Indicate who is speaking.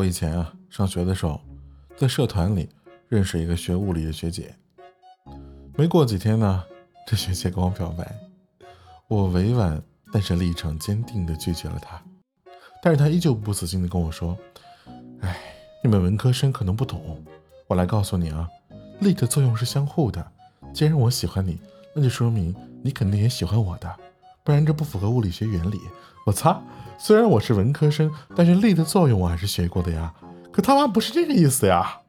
Speaker 1: 我以前啊上学的时候，在社团里认识一个学物理的学姐。没过几天呢，这学姐跟我表白，我委婉但是立场坚定地拒绝了她。但是她依旧不死心地跟我说：“哎，你们文科生可能不懂，我来告诉你啊，力的作用是相互的。既然我喜欢你，那就说明你肯定也喜欢我的，不然这不符合物理学原理。”我擦！虽然我是文科生，但是力的作用我还是学过的呀。可他妈不是这个意思呀！